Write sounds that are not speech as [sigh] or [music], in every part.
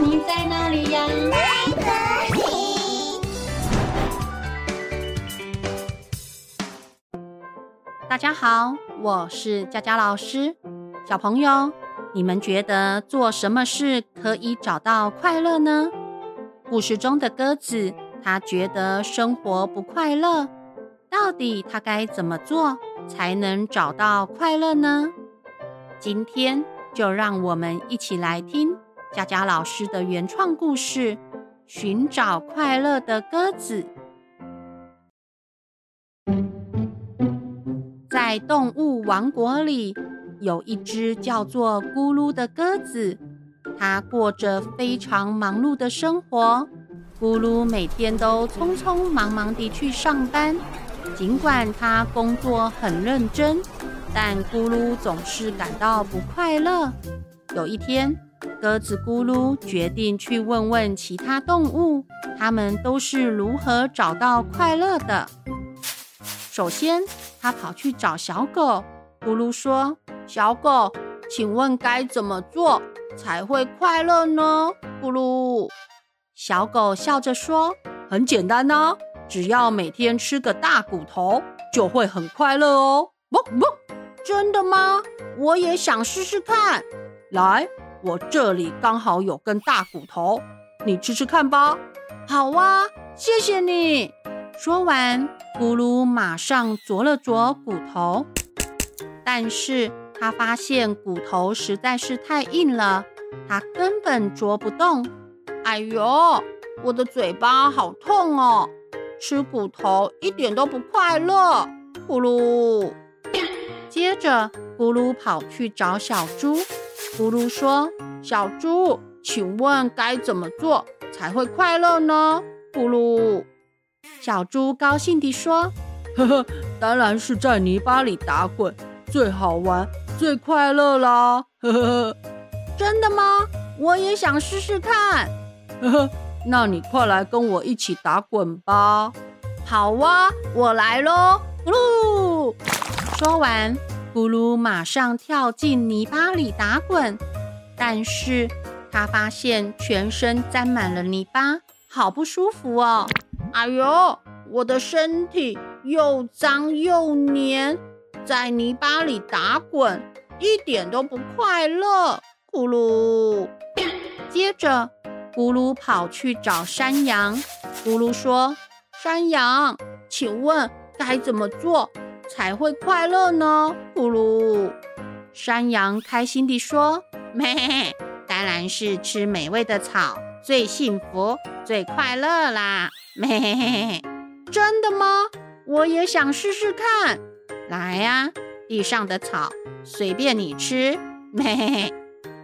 你在哪里呀？大家好，我是佳佳老师。小朋友，你们觉得做什么事可以找到快乐呢？故事中的鸽子，它觉得生活不快乐，到底它该怎么做才能找到快乐呢？今天就让我们一起来听佳佳老师的原创故事《寻找快乐的鸽子》。在动物王国里，有一只叫做咕噜的鸽子，它过着非常忙碌的生活。咕噜每天都匆匆忙忙地去上班，尽管它工作很认真，但咕噜总是感到不快乐。有一天，鸽子咕噜决定去问问其他动物，它们都是如何找到快乐的。首先，他跑去找小狗。咕噜说：“小狗，请问该怎么做才会快乐呢？”咕噜，小狗笑着说：“很简单呐，只要每天吃个大骨头，就会很快乐哦。”哞哞，真的吗？我也想试试看。来，我这里刚好有根大骨头，你吃吃看吧。好啊，谢谢你。说完，咕噜马上啄了啄骨头，但是他发现骨头实在是太硬了，他根本啄不动。哎呦，我的嘴巴好痛哦！吃骨头一点都不快乐。咕噜。接着，咕噜跑去找小猪。咕噜说：“小猪，请问该怎么做才会快乐呢？”咕噜。小猪高兴地说：“ [laughs] 呵呵，当然是在泥巴里打滚，最好玩、最快乐啦！呵 [laughs] 呵呵，真的吗？我也想试试看。[laughs] 呵呵，那你快来跟我一起打滚吧！好哇，我来喽！咕噜。说完，咕噜马上跳进泥巴里打滚，但是他发现全身沾满了泥巴，好不舒服哦。”哎呦，我的身体又脏又黏，在泥巴里打滚，一点都不快乐。咕噜。接着，咕噜跑去找山羊。咕噜说：“山羊，请问该怎么做才会快乐呢？”咕噜。山羊开心地说：“咩，当然是吃美味的草。”最幸福、最快乐啦！咩，真的吗？我也想试试看。来呀，地上的草随便你吃。咩，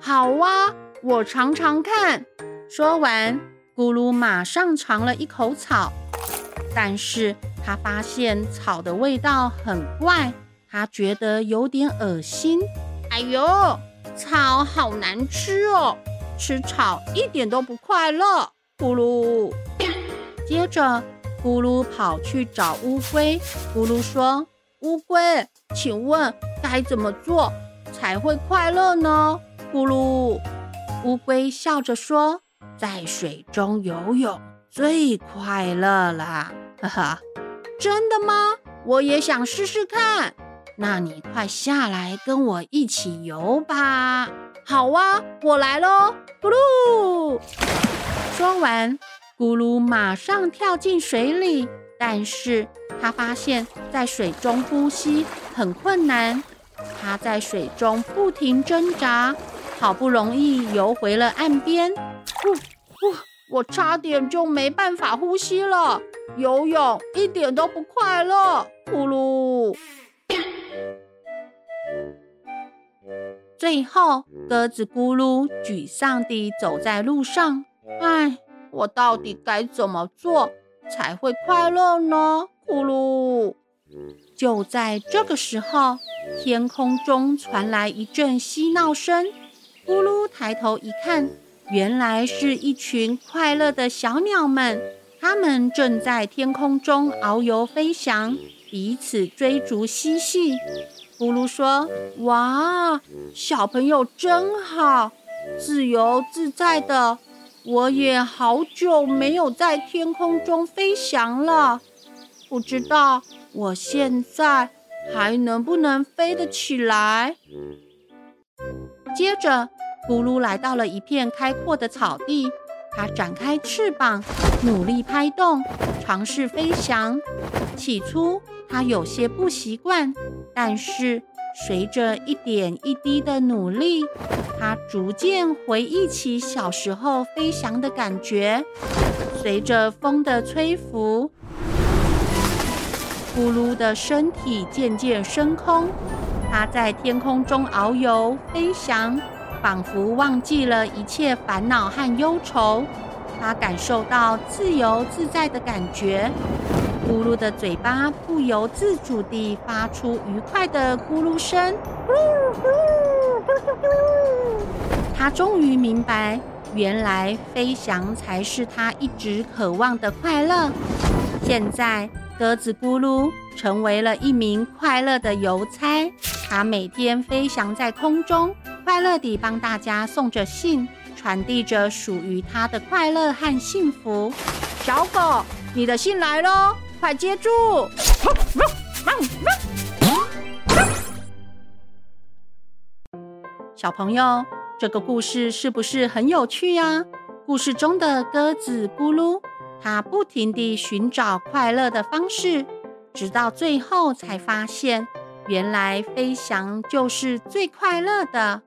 好哇，我尝尝看。说完，咕噜马上尝了一口草，但是他发现草的味道很怪，他觉得有点恶心。哎呦，草好难吃哦！吃草一点都不快乐，咕噜。接着，咕噜跑去找乌龟。咕噜说：“乌龟，请问该怎么做才会快乐呢？”咕噜。乌龟笑着说：“在水中游泳最快乐啦！”哈哈，真的吗？我也想试试看。那你快下来跟我一起游吧。好啊，我来喽！咕噜。说完，咕噜马上跳进水里，但是他发现，在水中呼吸很困难。他在水中不停挣扎，好不容易游回了岸边。呼呼，我差点就没办法呼吸了。游泳一点都不快乐。咕噜。[sniffs] 最后，鸽子咕噜沮丧地走在路上。唉，我到底该怎么做才会快乐呢？咕噜。就在这个时候，天空中传来一阵嬉闹声。咕噜抬头一看，原来是一群快乐的小鸟们，它们正在天空中遨游飞翔，彼此追逐嬉戏。咕噜说：“哇，小朋友真好，自由自在的，我也好久没有在天空中飞翔了，不知道我现在还能不能飞得起来。接着，咕噜来到了一片开阔的草地，它展开翅膀，努力拍动，尝试飞翔。起初，它有些不习惯，但是随着一点一滴的努力，它逐渐回忆起小时候飞翔的感觉。随着风的吹拂，咕噜的身体渐渐升空。它在天空中遨游飞翔，仿佛忘记了一切烦恼和忧愁。它感受到自由自在的感觉。咕噜的嘴巴不由自主地发出愉快的咕噜声。他终于明白，原来飞翔才是他一直渴望的快乐。现在，鸽子咕噜成为了一名快乐的邮差。他每天飞翔在空中，快乐地帮大家送着信，传递着属于他的快乐和幸福。小狗，你的信来喽！快接住！小朋友，这个故事是不是很有趣呀？故事中的鸽子咕噜，它不停地寻找快乐的方式，直到最后才发现，原来飞翔就是最快乐的。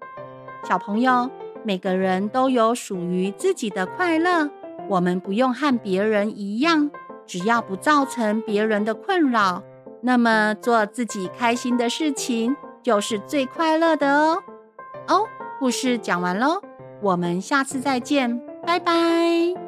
小朋友，每个人都有属于自己的快乐，我们不用和别人一样。只要不造成别人的困扰，那么做自己开心的事情就是最快乐的哦。哦，故事讲完喽，我们下次再见，拜拜。